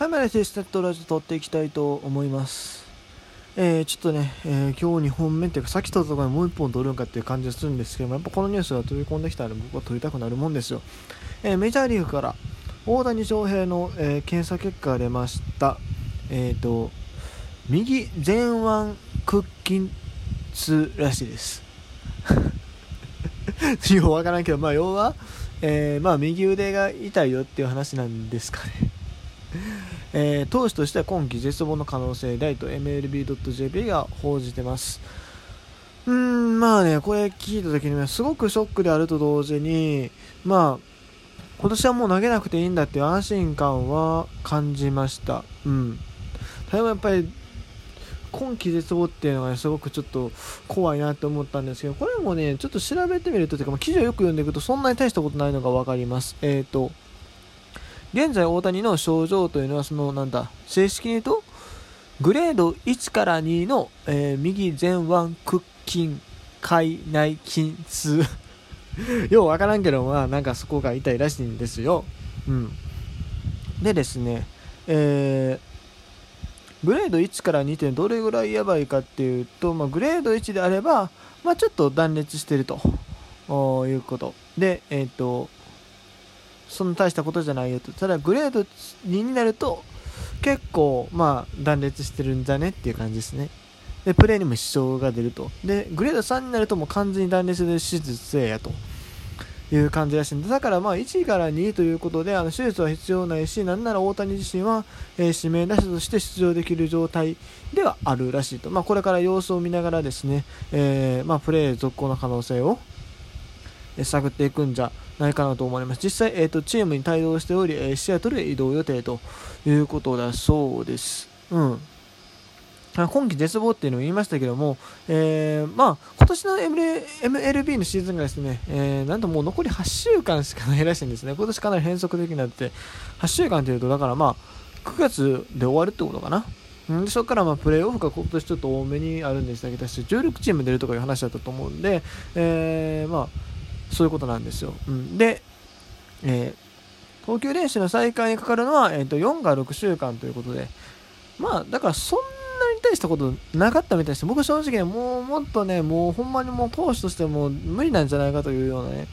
はい、までテストラジオ撮っていきたいと思います。えー、ちょっとね、えー、今日2本目っていうか、さっき撮ったところにもう1本撮るんかっていう感じがするんですけども、やっぱこのニュースが飛び込んできたら僕は撮りたくなるもんですよ。えー、メジャーリーグから大谷翔平の、え検査結果が出ました。えっ、と、右前腕屈筋痛らしいです。ようわからんけど、まあ要は、え、まあ右腕が痛いよっていう話なんですかね。えー、投手としては今季絶望の可能性大と MLB.jp が報じてます。うーんまあねこれ聞いた時にはすごくショックであると同時にまあ今年はもう投げなくていいんだっていう安心感は感じました。うん。ただやっぱり今季絶望っていうのが、ね、すごくちょっと怖いなって思ったんですけどこれもねちょっと調べてみるとというか、まあ、記事をよく読んでいくとそんなに大したことないのが分かります。えっ、ー、と現在大谷の症状というのはそのなんだ正式に言うとグレード1から2の、えー、右前腕屈筋海内筋痛。ようわからんけどまあなんかそこが痛いらしいんですよ。うん。でですねえー、グレード1から2ってどれぐらいやばいかっていうと、まあ、グレード1であれば、まあ、ちょっと断裂してると。いうこと。で、えっ、ー、とそんな大したことじゃないよと。ただグレード2になると結構まあ断裂してるんじゃねっていう感じですね。でプレーにも支障が出ると。でグレード3になるともう完全に断裂で手術せやと。いう感じらしいんで。だからまあ1位から2位ということであの手術は必要ないしなんなら大谷自身は、えー、指名打者として出場できる状態ではあるらしいと、まあ、これから様子を見ながらですね、えー、まあ、プレー続行の可能性を探っていくんじゃないかなと思います。実際、えーと、チームに帯同しており、えー、シアトルへ移動予定ということだそうです。うん今季絶望っていうのを言いましたけども、えー、まあ、今年の MLB のシーズンがですね、えー、なんともう残り8週間しかないらしいんですね。今年かなり変則的になって、8週間というと、だからまあ、9月で終わるってことかな。でそこからまプレーオフが今年ちょっと多めにあるんでしたけど、16チーム出るとかいう話だったと思うんで、えー、まあ、そういうことなんですよ。うん、で、えー、投球練習の再開にかかるのは、えーと、4から6週間ということで、まあ、だからそんなに大したことなかったみたいです。僕正直ねもうもっとね、もうほんまにもう投手としても無理なんじゃないかというようなね、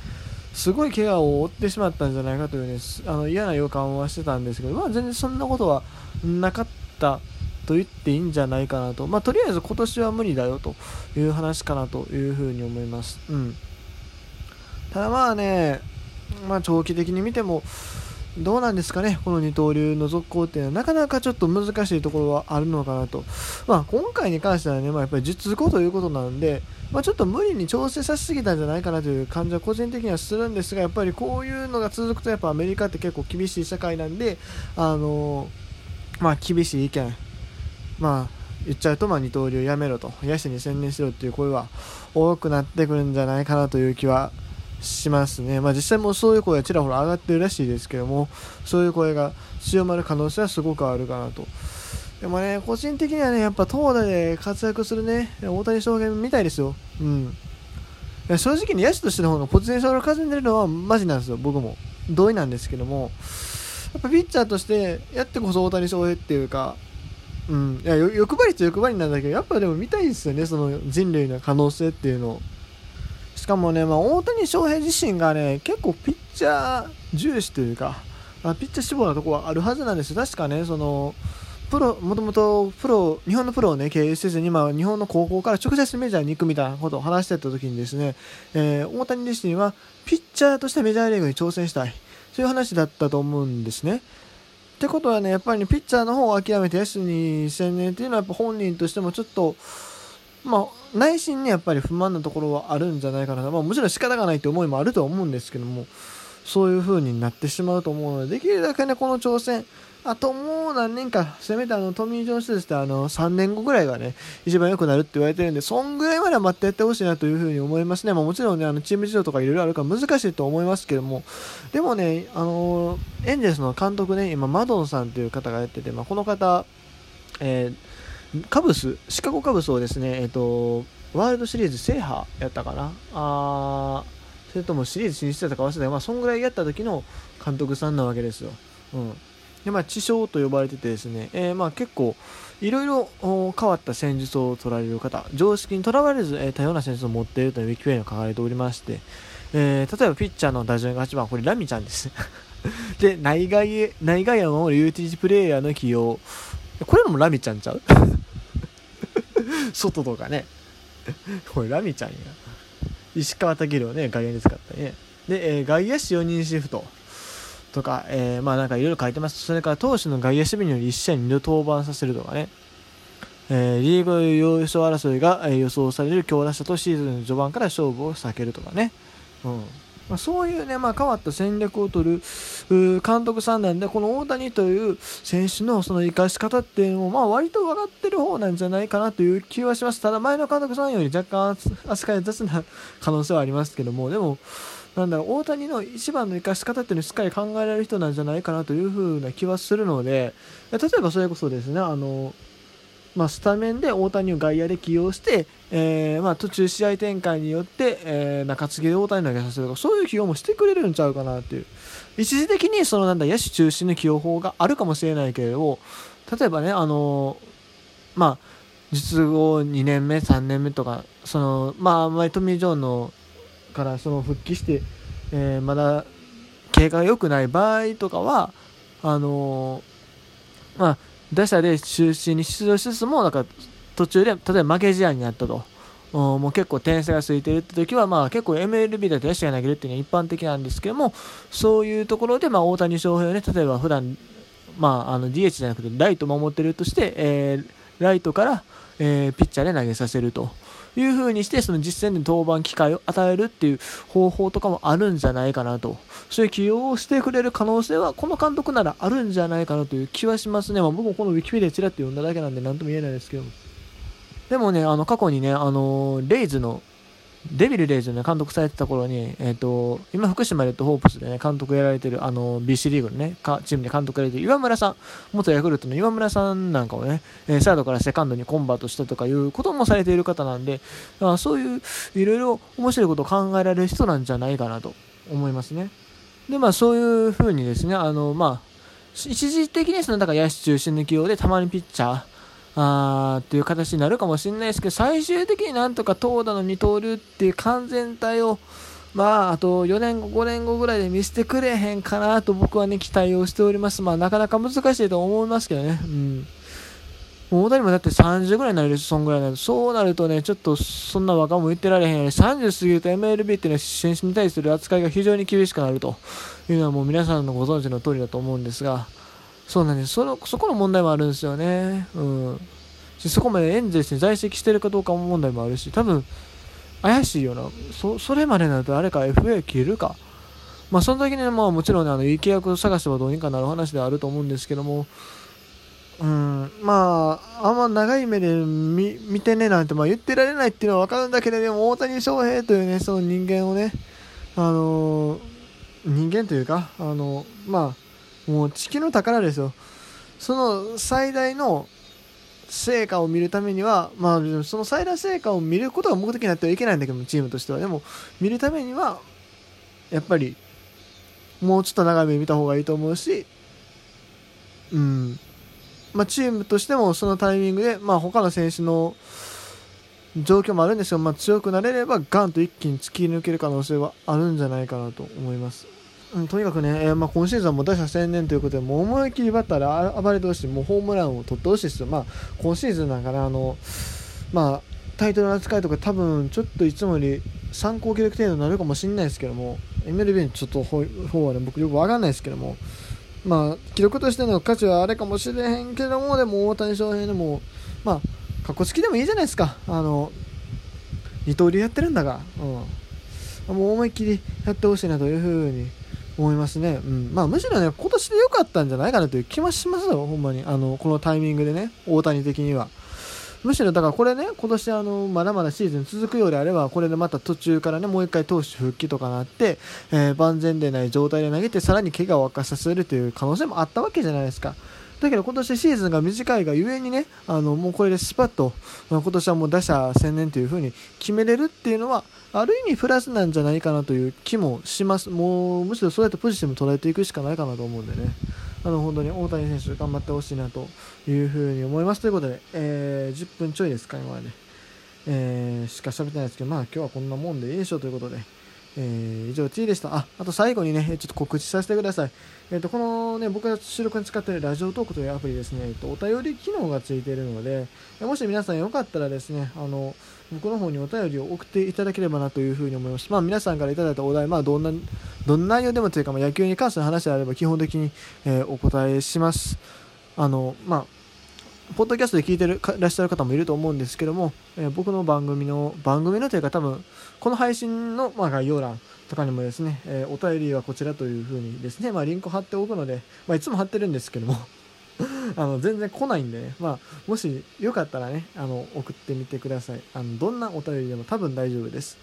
すごい怪我を負ってしまったんじゃないかというね、あの嫌な予感はしてたんですけど、まあ全然そんなことはなかったと言っていいんじゃないかなと。まあとりあえず今年は無理だよという話かなというふうに思います。うん。ただまあね、まあ、長期的に見ても、どうなんですかね、この二刀流の続行っていうのは、なかなかちょっと難しいところはあるのかなと、まあ、今回に関してはね、まあ、やっぱり術後ということなんで、まあ、ちょっと無理に調整させすぎたんじゃないかなという感じは個人的にはするんですが、やっぱりこういうのが続くと、やっぱアメリカって結構厳しい社会なんで、あのまあ、厳しい意見、まあ、言っちゃうと、まあ、二刀流やめろと、野手に専念しろっていう声は多くなってくるんじゃないかなという気はしますね、まあ、実際もそういう声がちらほら上がってるらしいですけどもそういう声が強まる可能性はすごくあるかなと。でもね個人的にはねやっぱ投打で活躍するね大谷翔平みたいですよ、うん、いや正直に野手としての方がポテンシャルを稼いでるのはマジなんですよ。僕も。同意なんですけども。やっぱピッチャーとしてやってこそ大谷翔平っていうかうん、いや欲張りっちゃ欲張りなんだけどやっぱでも見たいですよねその人類の可能性っていうのを。かもね、まあ、大谷翔平自身がね、結構ピッチャー重視というか、あピッチャー志望なところはあるはずなんです。確かね、その、プロ、もともとプロ、日本のプロをね、経営せずに、ま日本の高校から直接メジャーに行くみたいなことを話してた時にですね、えー、大谷自身は、ピッチャーとしてメジャーリーグに挑戦したい。そういう話だったと思うんですね。ってことはね、やっぱり、ね、ピッチャーの方を諦めて野手に専念っていうのは、やっぱ本人としてもちょっと、まあ、内心にやっぱり不満なところはあるんじゃないかな、まあ、もちろん仕方がないという思いもあるとは思うんですけどもそういう風になってしまうと思うのでできるだけねこの挑戦あともう何年か、せめてあのトミー・ジョン手術ってあの3年後ぐらいがね、一番良くなるって言われてるんで、そんぐらいまでは待ってやってほしいなというふうに思いますね。まあ、もちろんね、あのチーム事情とかいろいろあるから難しいと思いますけども、でもね、あのエンゼルスの監督ね、今、マドンさんという方がやってて、まあ、この方、えーカブス、シカゴカブスをですね、えっ、と、ワールドシリーズ制覇やったかな？あそれともシリーズ進出やったか忘れた、まあ、そんぐらいやった時の監督さんなわけですよ。うん。で、まあ、地匠と呼ばれててですね、えー、まあ結構いろいろ変わった戦術を取られる方常識にとらわれず、えー、多様な戦術を持っているというウィキペディアに書かれておりまして、えー、例えばピッチャーの打順が8番これラミちゃんです で内外内外野を守るユーティリティプレイヤーの起用これもラミちゃんちゃう？外とかね これラミちゃんや石川武をね外野で使ったねで、えー、外野手4人シフトとか、えー、まあなんかいろいろ書いてます。それから投手の外野守備により1試合2度登板させるとかね。えー、リーグ優勝争いが、え、予想される強打者とシーズン序盤から勝負を避けるとかね。うんまあ、そういうね、まあ、変わった戦略を取る監督さんなんで、この大谷という選手のその生かし方っていうのも、まあ、割と分かってる方なんじゃないかなという気はします。ただ、前の監督さんより若干扱い雑な可能性はありますけども、でも、なんだろう大谷の一番の生かし方っていうのをしっかり考えられる人なんじゃないかなというふうな気はするので例えばそれこそですねあの、まあ、スタメンで大谷を外野で起用して、えー、まあ、途中試合展開によって、えー、中継ぎで大谷投げさせるとかそういう起用もしてくれるんちゃうかなっていう。一時的にそのなんだ野手中心の起用法があるかもしれないけれど例えばねあのまあ術後2年目3年目とかそのまあ前トミー・ジョンのからその復帰して、えー、まだ経過が良くない場合とかはあのー、まあ、打者で中心に出場しつつもなんか途中で例えば負け試合になったと。もう結構点差がついてるって時は、まあ、結構 MLB だと野手が投げるっていうのは一般的なんですけどもそういうところで、まあ、大谷翔平をね例えば普段まああの DH じゃなくてライト守ってるとして、えー、ライトから、えー、ピッチャーで投げさせると。いう風にして、その実戦で登板機会を与えるっていう方法とかもあるんじゃないかなと。そういう起用をしてくれる可能性は、この監督ならあるんじゃないかなという気はしますね。まあ、僕もこのウィキペディアちらっと読んだだけなんで何とも言えないですけど。でもね、あの、過去にね、あのレイズのデビル・レイズの、ね、監督されてた頃に、えーと、今、福島レッドホープスで、ね、監督やられてるあの BC リーグの、ね、チームで監督やられてる岩村さん、元ヤクルトの岩村さんなんかをね、えー、サードからセカンドにコンバートしたとかいうこともされている方なんで、あそういういろいろ面白いことを考えられる人なんじゃないかなと思いますね。で、まあ、そういうふうにですね、あのまあ、一時的にそのだから野手中心の起用でたまにピッチャー、あっていう形になるかもしれないですけど、最終的になんとか投打の二刀流っていう完全体を、まあ、あと4年後、5年後ぐらいで見せてくれへんかなと僕はね、期待をしております。まあ、なかなか難しいと思いますけどね。うん。大谷もだって30ぐらいになるでしょ、そんぐらいになるそうなるとね、ちょっとそんな若者言ってられへんよね。30過ぎると MLB っていうのは選手に対する扱いが非常に厳しくなるというのはもう皆さんのご存知の通りだと思うんですが、そうなんです。そのそこの問題もあるんですよね、うん、そこまでエンゼルスに在籍してるかどうかも問題もあるし多分怪しいよな。そそれまでなるとあれか FA 切るか。まあその時にまあもちろんねあのいい契約を探せばどうにかなる話ではあると思うんですけども。うん。まああんま長い目で見見てねなんてまあ言ってられないっていうのは分かるんだけれども大谷翔平というねその人間をねあのー、人間というかあのまあもう地球の宝ですよ。その最大の成果を見るためには、まあ、その最大成果を見ることが目的になってはいけないんだけどもチームとしては。でも見るためにはやっぱりもうちょっと長め見た方がいいと思うしうん。まあ、チームとしてもそのタイミングで、まあ、他の選手の状況もあるんですが、まあ、強くなれればガンと一気に突き抜ける可能性はあるんじゃないかなと思います。うん、とにかくね、えー、まあ、今シーズンも打者専念ということで、もう思いっきりバッターで暴れてほしい、もうホームランを取ってほしいですよ、まあ、今シーズンなんかね、あのまあ、タイトルの扱いとか、多分ちょっといつもより参考記録程度になるかもしれないですけども、MLB のちょっと方はね、僕よく分かんないですけども、まあ、記録としての価値はあれかもしれへんけども、でも大谷翔平でも、まあ、かっこつきでもいいじゃないですか、あの二刀流やってるんだが、うん、もう思いっきりやってほしいなというふうに思いますね、うんまあ、むしろね今年で良かったんじゃないかなという気もしますよ、ほんまにあのこのタイミングでね、大谷的には。むしろだからこれね、今年あのまだまだシーズン続くようであれば、これでまた途中からね、もう1回投手復帰とかなって、えー、万全でない状態で投げて、さらに怪我を悪化させるという可能性もあったわけじゃないですか。だけど今年シーズンが短いがゆえにね、あのもうこれでスパッと、まあ、今年はもう打者専念という風に決めれるっていうのは、ある意味プラスなんじゃないかなという気もします。もうむしろそうやってポジティブに捉えていくしかないかなと思うんでね。あの本当に大谷選手頑張ってほしいなというふうに思いますということで、えー、10分ちょいですか今まで、えー、しか喋ってないですけどまあ今日はこんなもんでいいでしょうということでえー、以上 T でした。あ、あと最後にね、ちょっと告知させてください。えっ、ー、と、このね、僕が収録に使っているラジオトークというアプリですね、えっ、と、お便り機能がついているので、もし皆さんよかったらですね、あの、僕の方にお便りを送っていただければなというふうに思います。まあ、皆さんからいただいたお題、まあ、どんな、どんな内容でもというか、まあ、野球に関する話であれば、基本的に、えー、お答えします。あの、まあ、ポッドキャストで聞いてるらっしゃる方もいると思うんですけども、えー、僕の番組の、番組のというか多分、この配信の、まあ、概要欄とかにもですね、えー、お便りはこちらというふうにですね、まあ、リンク貼っておくので、まあ、いつも貼ってるんですけども あの全然来ないんでね、まあ、もしよかったらね、あの送ってみてください。あのどんなお便りでも多分大丈夫です。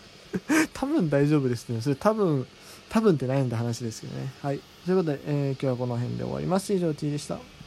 多分大丈夫ですね。それ多分、多分って悩んだ話ですけどね。はい。ということで、えー、今日はこの辺で終わります。以上 T でした。